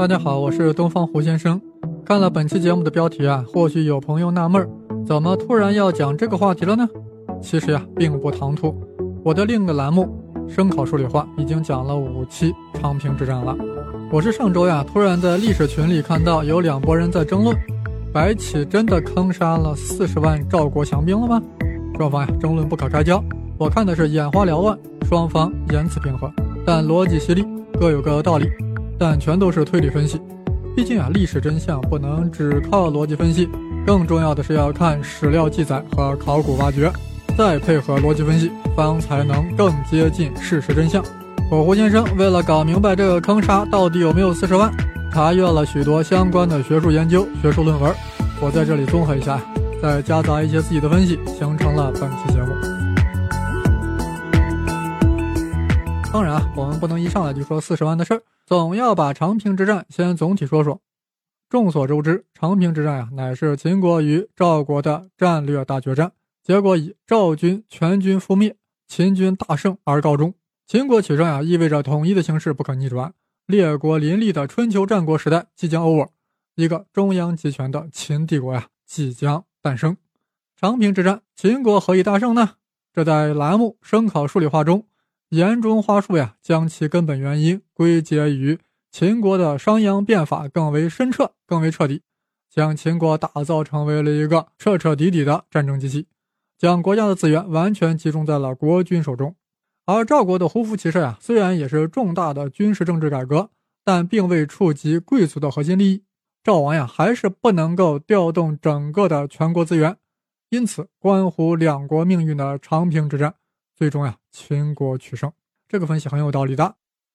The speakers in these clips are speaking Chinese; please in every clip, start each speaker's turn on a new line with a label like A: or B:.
A: 大家好，我是东方胡先生。看了本期节目的标题啊，或许有朋友纳闷儿，怎么突然要讲这个话题了呢？其实呀，并不唐突。我的另一个栏目《声考数理化》已经讲了五期长平之战了。我是上周呀，突然在历史群里看到有两拨人在争论：白起真的坑杀了四十万赵国降兵了吗？双方呀争论不可开交。我看的是眼花缭乱，双方言辞平和，但逻辑犀利，各有各的道理，但全都是推理分析。毕竟啊，历史真相不能只靠逻辑分析，更重要的是要看史料记载和考古挖掘，再配合逻辑分析，方才能更接近事实真相。我胡先生为了搞明白这个坑杀到底有没有四十万，查阅了许多相关的学术研究、学术论文，我在这里综合一下，再夹杂一些自己的分析，形成了本期节目。当然啊，我们不能一上来就说四十万的事儿，总要把长平之战先总体说说。众所周知，长平之战呀，乃是秦国与赵国的战略大决战，结果以赵军全军覆灭、秦军大胜而告终。秦国取胜呀，意味着统一的形势不可逆转，列国林立的春秋战国时代即将 over，一个中央集权的秦帝国呀即将诞生。长平之战，秦国何以大胜呢？这在栏目《声考数理化》中。言中花树呀，将其根本原因归结于秦国的商鞅变法更为深彻、更为彻底，将秦国打造成为了一个彻彻底底的战争机器，将国家的资源完全集中在了国君手中。而赵国的胡服骑射呀，虽然也是重大的军事政治改革，但并未触及贵族的核心利益。赵王呀，还是不能够调动整个的全国资源，因此关乎两国命运的长平之战。最终呀，秦国取胜，这个分析很有道理的。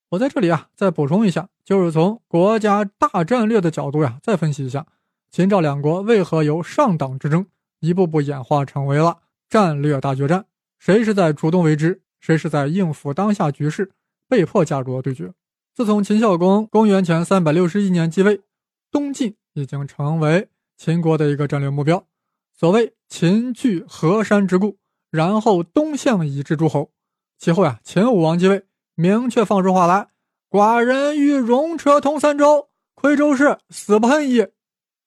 A: 我在这里啊，再补充一下，就是从国家大战略的角度呀，再分析一下秦赵两国为何由上党之争一步步演化成为了战略大决战，谁是在主动为之，谁是在应付当下局势被迫加入了对决。自从秦孝公公元前三百六十一年继位，东晋已经成为秦国的一个战略目标。所谓秦据河山之固。然后东向以至诸侯，其后呀，秦武王继位，明确放出话来：“寡人欲戎车通三州，窥周氏，死不恨矣。”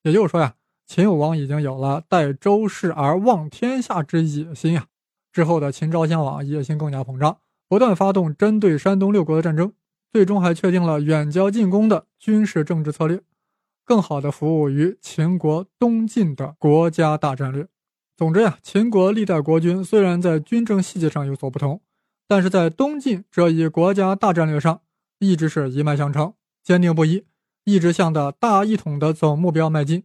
A: 也就是说呀，秦武王已经有了代周氏而望天下之野心呀。之后的秦昭襄王野心更加膨胀，不断发动针对山东六国的战争，最终还确定了远交近攻的军事政治策略，更好的服务于秦国东进的国家大战略。总之呀，秦国历代国君虽然在军政细节上有所不同，但是在东晋这一国家大战略上，一直是一脉相承，坚定不移，一直向着大一统的总目标迈进。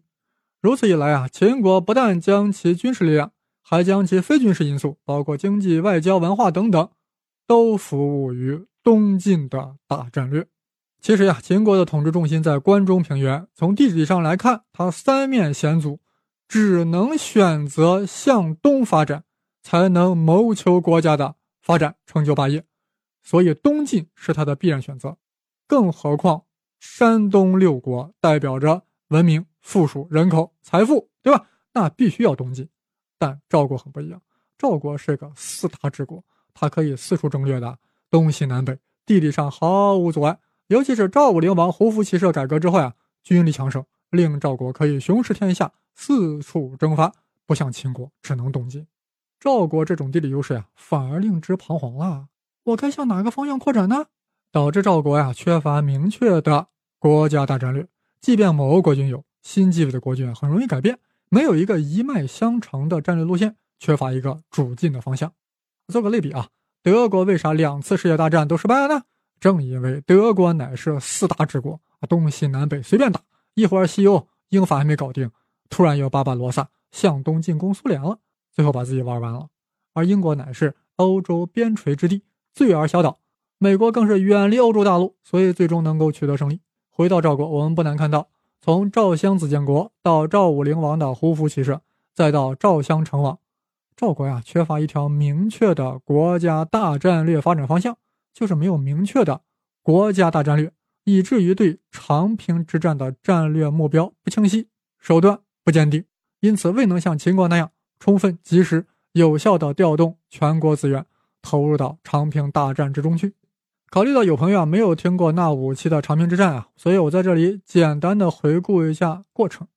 A: 如此一来啊，秦国不但将其军事力量，还将其非军事因素，包括经济、外交、文化等等，都服务于东晋的大战略。其实呀，秦国的统治重心在关中平原，从地理上来看，它三面险阻。只能选择向东发展，才能谋求国家的发展，成就霸业。所以东晋是他的必然选择。更何况山东六国代表着文明、富庶、人口、财富，对吧？那必须要东晋。但赵国很不一样，赵国是个四大之国，它可以四处征略的，东西南北，地理上毫无阻碍。尤其是赵武灵王胡服骑射改革之后呀，军力强盛，令赵国可以雄视天下。四处征伐，不像秦国只能东进。赵国这种地理优势啊，反而令之彷徨了。我该向哪个方向扩展呢？导致赵国呀缺乏明确的国家大战略。即便某个国君有新继位的国君，很容易改变，没有一个一脉相承的战略路线，缺乏一个主进的方向。做个类比啊，德国为啥两次世界大战都失败了呢？正因为德国乃是四大之国，东西南北随便打，一会儿西欧、英法还没搞定。突然有巴巴罗萨向东进攻苏联了，最后把自己玩完了。而英国乃是欧洲边陲之地，罪而小岛；美国更是远离欧洲大陆，所以最终能够取得胜利。回到赵国，我们不难看到，从赵襄子建国到赵武灵王的胡服骑射，再到赵襄成王，赵国呀缺乏一条明确的国家大战略发展方向，就是没有明确的国家大战略，以至于对长平之战的战略目标不清晰，手段。不坚定，因此未能像秦国那样充分、及时、有效地调动全国资源，投入到长平大战之中去。考虑到有朋友啊没有听过那五期的长平之战啊，所以我在这里简单的回顾一下过程。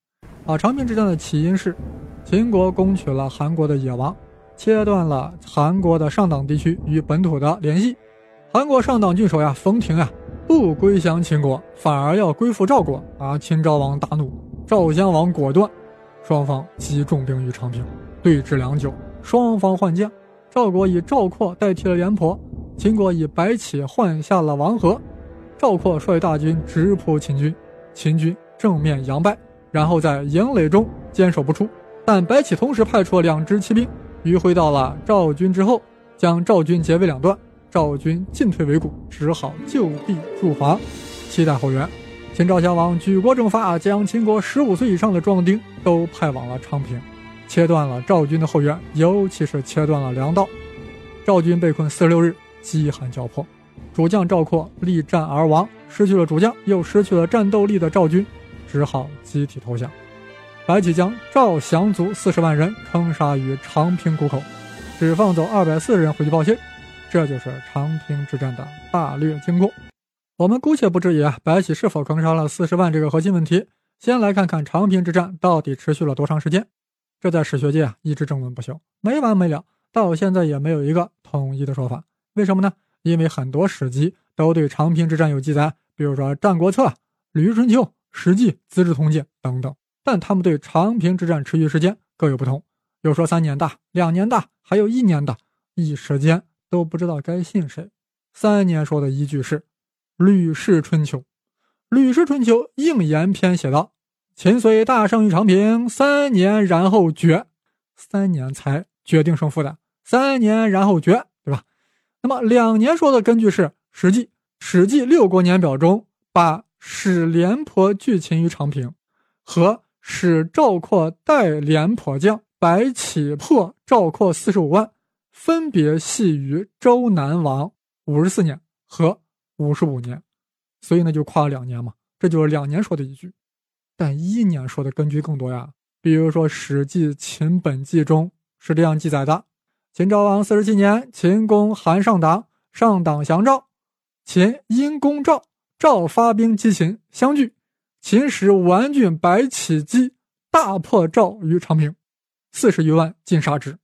A: 啊，长平之战的起因是秦国攻取了韩国的野王，切断了韩国的上党地区与本土的联系。韩国上党郡守呀冯亭啊不归降秦国，反而要归附赵国啊！秦昭王大怒，赵襄王果断，双方集重兵于长平，对峙良久，双方换将。赵国以赵括代替了廉颇，秦国以白起换下了王和。赵括率大军直扑秦军，秦军正面佯败，然后在营垒中坚守不出。但白起同时派出了两支骑兵迂回到了赵军之后，将赵军截为两段。赵军进退维谷，只好就地驻防，期待后援。秦昭襄王举国征伐，将秦国十五岁以上的壮丁都派往了长平，切断了赵军的后援，尤其是切断了粮道。赵军被困四十六日，饥寒交迫，主将赵括力战而亡，失去了主将，又失去了战斗力的赵军，只好集体投降。白起将赵降卒四十万人坑杀于长平谷口，只放走二百四十人回去报信。这就是长平之战的大略经过。我们姑且不质疑啊，白起是否坑杀了四十万这个核心问题。先来看看长平之战到底持续了多长时间。这在史学界啊一直争论不休，没完没了，到现在也没有一个统一的说法。为什么呢？因为很多史籍都对长平之战有记载，比如说《战国策》《吕春秋》《史记》《资治通鉴》等等，但他们对长平之战持续时间各有不同，有说三年的、两年的，还有一年的，一时间。都不知道该信谁。三年说的依据是《吕氏春秋》，《吕氏春秋》应言篇写道：“秦虽大胜于长平，三年然后决。”三年才决定胜负的，三年然后决，对吧？那么两年说的根据是《史记》，《史记六国年表》中把使廉颇拒秦于长平，和使赵括代廉颇将白起破赵括四十五万。分别系于周南王五十四年和五十五年，所以呢就跨了两年嘛，这就是两年说的依据。但一年说的根据更多呀，比如说《史记·秦本纪》中是这样记载的：秦昭王四十七年，秦攻韩上党，上党降赵，秦因攻赵，赵发兵击秦，相拒，秦使完郡白起击，大破赵于长平，四十余万尽杀之。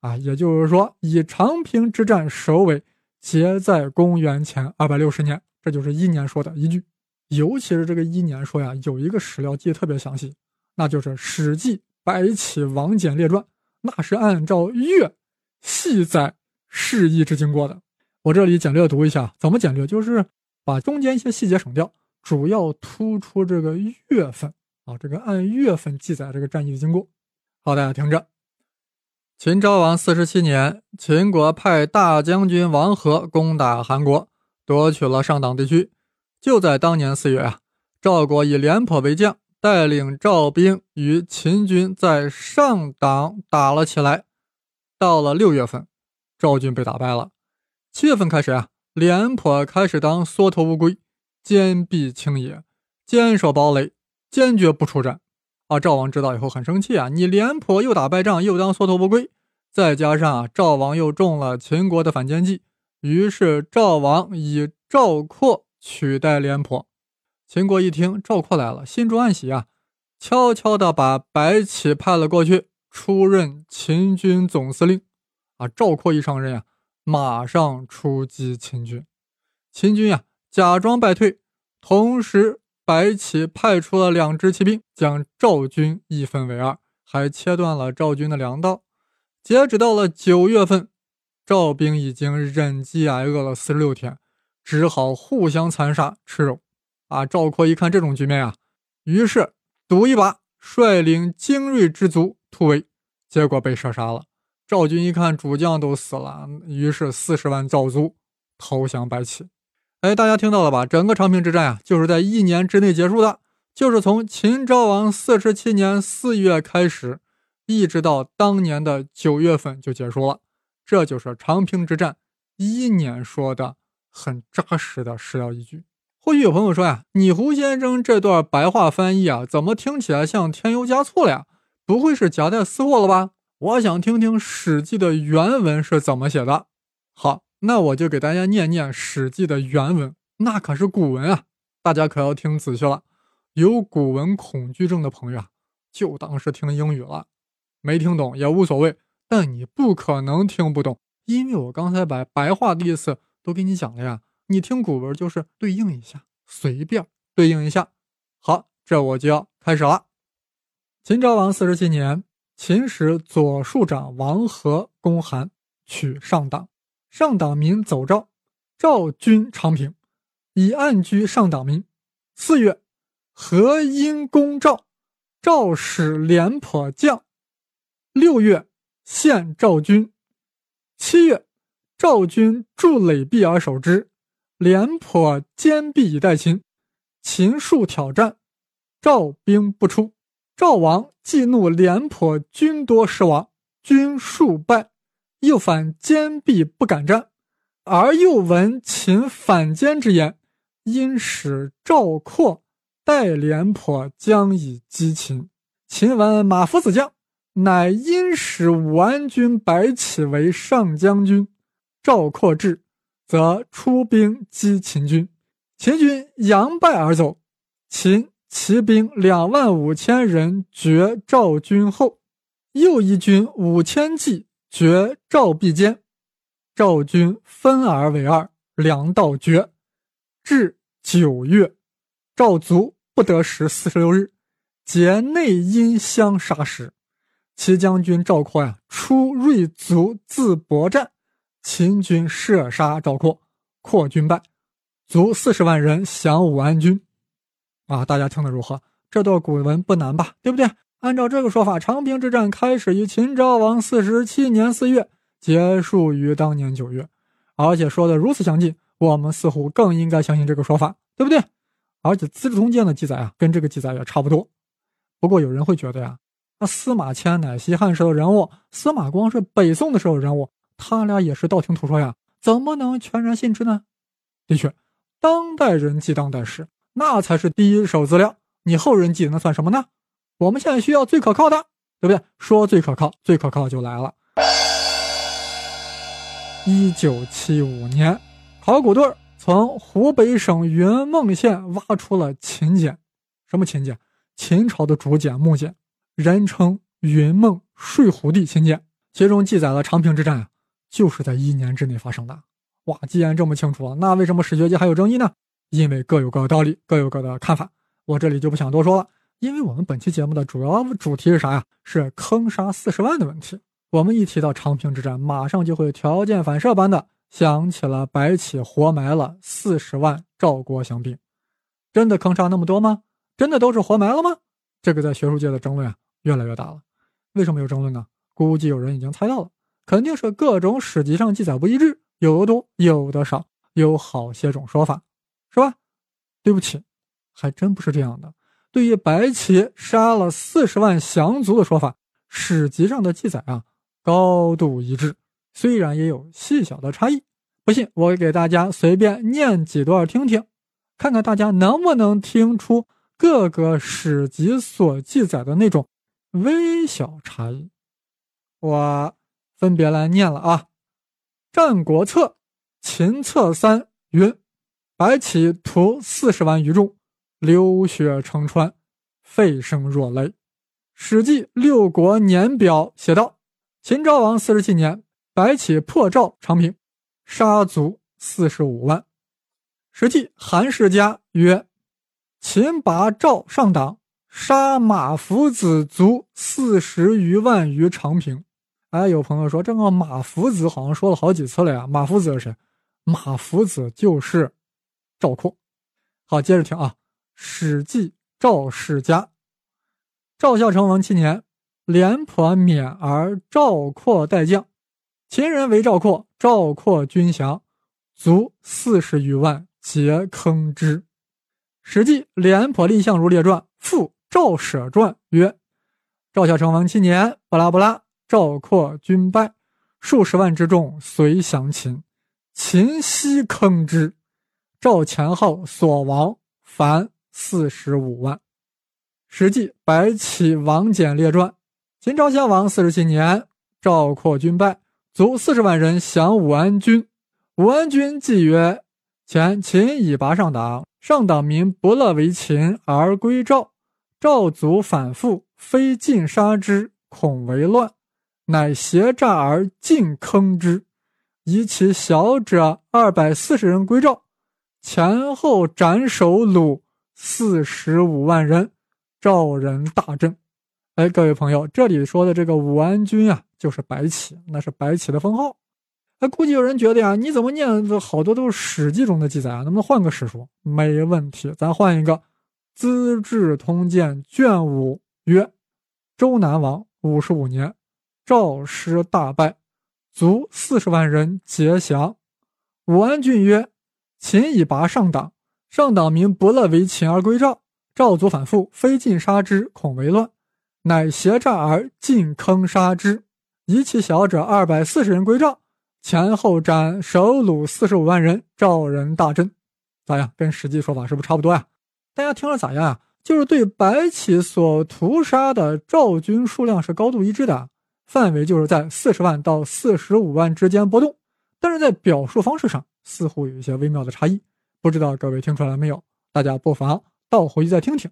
A: 啊，也就是说，以长平之战首尾，皆在公元前二百六十年，这就是一年说的依据。尤其是这个一年说呀，有一个史料记得特别详细，那就是《史记·白起王翦列传》，那是按照月细载事议之经过的。我这里简略读一下，怎么简略？就是把中间一些细节省掉，主要突出这个月份啊，这个按月份记载这个战役的经过。好，大家听着。秦昭王四十七年，秦国派大将军王和攻打韩国，夺取了上党地区。就在当年四月啊，赵国以廉颇为将，带领赵兵与秦军在上党打了起来。到了六月份，赵军被打败了。七月份开始啊，廉颇开始当缩头乌龟，坚壁清野，坚守堡垒，坚决不出战。啊，赵王知道以后很生气啊！你廉颇又打败仗，又当缩头乌龟，再加上啊，赵王又中了秦国的反间计，于是赵王以赵括取代廉颇。秦国一听赵括来了，心中暗喜啊，悄悄的把白起派了过去，出任秦军总司令。啊，赵括一上任呀，马上出击秦军，秦军呀假装败退，同时。白起派出了两支骑兵，将赵军一分为二，还切断了赵军的粮道。截止到了九月份，赵兵已经忍饥挨饿了四十六天，只好互相残杀吃肉。啊！赵括一看这种局面啊，于是赌一把，率领精锐之卒突围，结果被射杀了。赵军一看主将都死了，于是四十万赵卒投降白起。哎，大家听到了吧？整个长平之战呀，就是在一年之内结束的，就是从秦昭王四十七年四月开始，一直到当年的九月份就结束了。这就是长平之战一年说的很扎实的史料依据。或许有朋友说呀，你胡先生这段白话翻译啊，怎么听起来像添油加醋了呀？不会是夹带私货了吧？我想听听《史记》的原文是怎么写的。好，那我就给大家念念《史记》的原文，那可是古文啊，大家可要听仔细了。有古文恐惧症的朋友啊，就当是听英语了，没听懂也无所谓。但你不可能听不懂，因为我刚才把白话的意思都给你讲了呀。你听古文就是对应一下，随便对应一下。好，这我就要开始了。秦昭王四十七年，秦使左庶长王和攻韩，取上党。上党民走赵，赵军长平，以暗居上党民。四月，何因攻赵，赵使廉颇将。六月。献赵军，七月，赵军筑垒壁而守之，廉颇坚壁以待秦。秦数挑战，赵兵不出。赵王既怒廉颇军多失亡，军数败，又反坚壁不敢战，而又闻秦反间之言，因使赵括代廉颇将以击秦。秦闻马夫子将。乃因使武安君白起为上将军，赵括至，则出兵击秦军。秦军佯败而走。秦骑兵两万五千人绝赵军后，又一军五千骑绝赵壁间。赵军分而为二，粮道绝。至九月，赵卒不得食四十六日，皆内因相杀时。齐将军赵括呀，出锐卒自搏战，秦军射杀赵括，扩军败，卒四十万人降武安军。啊，大家听得如何？这段古文不难吧？对不对？按照这个说法，长平之战开始于秦昭王四十七年四月，结束于当年九月，而且说的如此详尽，我们似乎更应该相信这个说法，对不对？而且《资治通鉴》的记载啊，跟这个记载也差不多。不过有人会觉得呀。那司马迁乃西汉时的人物，司马光是北宋的时候人物，他俩也是道听途说呀，怎么能全然信之呢？的确，当代人记当代史，那才是第一手资料，你后人记那算什么呢？我们现在需要最可靠的，对不对？说最可靠，最可靠就来了。一九七五年，考古队从湖北省云梦县挖出了秦简，什么秦简？秦朝的竹简、木简。人称云梦睡虎地秦简，其中记载了长平之战啊，就是在一年之内发生的。哇，既然这么清楚，那为什么史学界还有争议呢？因为各有各的道理，各有各的看法。我这里就不想多说了，因为我们本期节目的主要主题是啥呀？是坑杀四十万的问题。我们一提到长平之战，马上就会条件反射般的想起了白起活埋了四十万赵国降兵。真的坑杀那么多吗？真的都是活埋了吗？这个在学术界的争论啊。越来越大了，为什么有争论呢？估计有人已经猜到了，肯定是各种史籍上记载不一致，有的多，有的少，有好些种说法，是吧？对不起，还真不是这样的。对于白起杀了四十万降卒的说法，史籍上的记载啊，高度一致，虽然也有细小的差异。不信，我给大家随便念几段听听，看看大家能不能听出各个史籍所记载的那种。微小差异，我分别来念了啊。《战国策·秦策三》云：“白起屠四十万余众，流血成川，沸声若雷。”《史记·六国年表》写道：“秦昭王四十七年，白起破赵长平，杀卒四十五万。”《史记·韩世家》曰：“秦拔赵上党。”杀马夫子卒四十余万于长平。哎，有朋友说这个马夫子好像说了好几次了呀。马夫子是谁？马夫子就是赵括。好，接着听啊，《史记·赵世家》：赵孝成王七年，廉颇免而赵括代将，秦人为赵括，赵括军降，卒四十余万，皆坑之。《史记·廉颇蔺相如列传》附。赵舍传曰：赵孝成王七年，布拉布拉，赵括军败，数十万之众随降秦，秦西坑之，赵前后所亡凡四十五万。史记白起王翦列传：秦昭襄王四十七年，赵括军败，卒四十万人降武安君，武安君既曰：“前秦以拔上党，上党民不乐为秦而归赵，赵卒反复，非尽杀之，恐为乱，乃挟诈而尽坑之。以其小者二百四十人归赵，前后斩首虏四十五万人，赵人大振。”哎，各位朋友，这里说的这个武安君啊，就是白起，那是白起的封号。哎，估计有人觉得呀，你怎么念的好多都是《史记》中的记载啊？能不能换个史书？没问题，咱换一个《资治通鉴》卷五曰：周南王五十五年，赵师大败，卒四十万人皆降。武安君曰：秦以拔上党，上党民不乐为秦而归赵，赵卒反复，非尽杀之，恐为乱。乃挟诈而进坑杀之，遗其小者二百四十人归赵，前后斩首虏四十五万人，赵人大震。咋样？跟实际说法是不是差不多呀？大家听了咋样呀？就是对白起所屠杀的赵军数量是高度一致的，范围就是在四十万到四十五万之间波动，但是在表述方式上似乎有一些微妙的差异。不知道各位听出来没有？大家不妨倒回去再听听。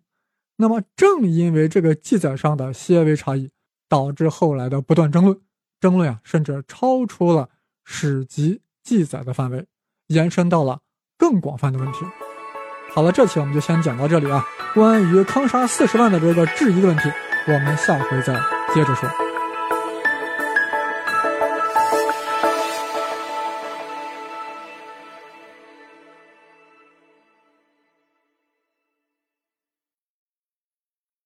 A: 那么，正因为这个记载上的些微差异，导致后来的不断争论，争论啊，甚至超出了史籍记载的范围，延伸到了更广泛的问题。好了，这期我们就先讲到这里啊。关于坑杀四十万的这个质疑的问题，我们下回再接着说。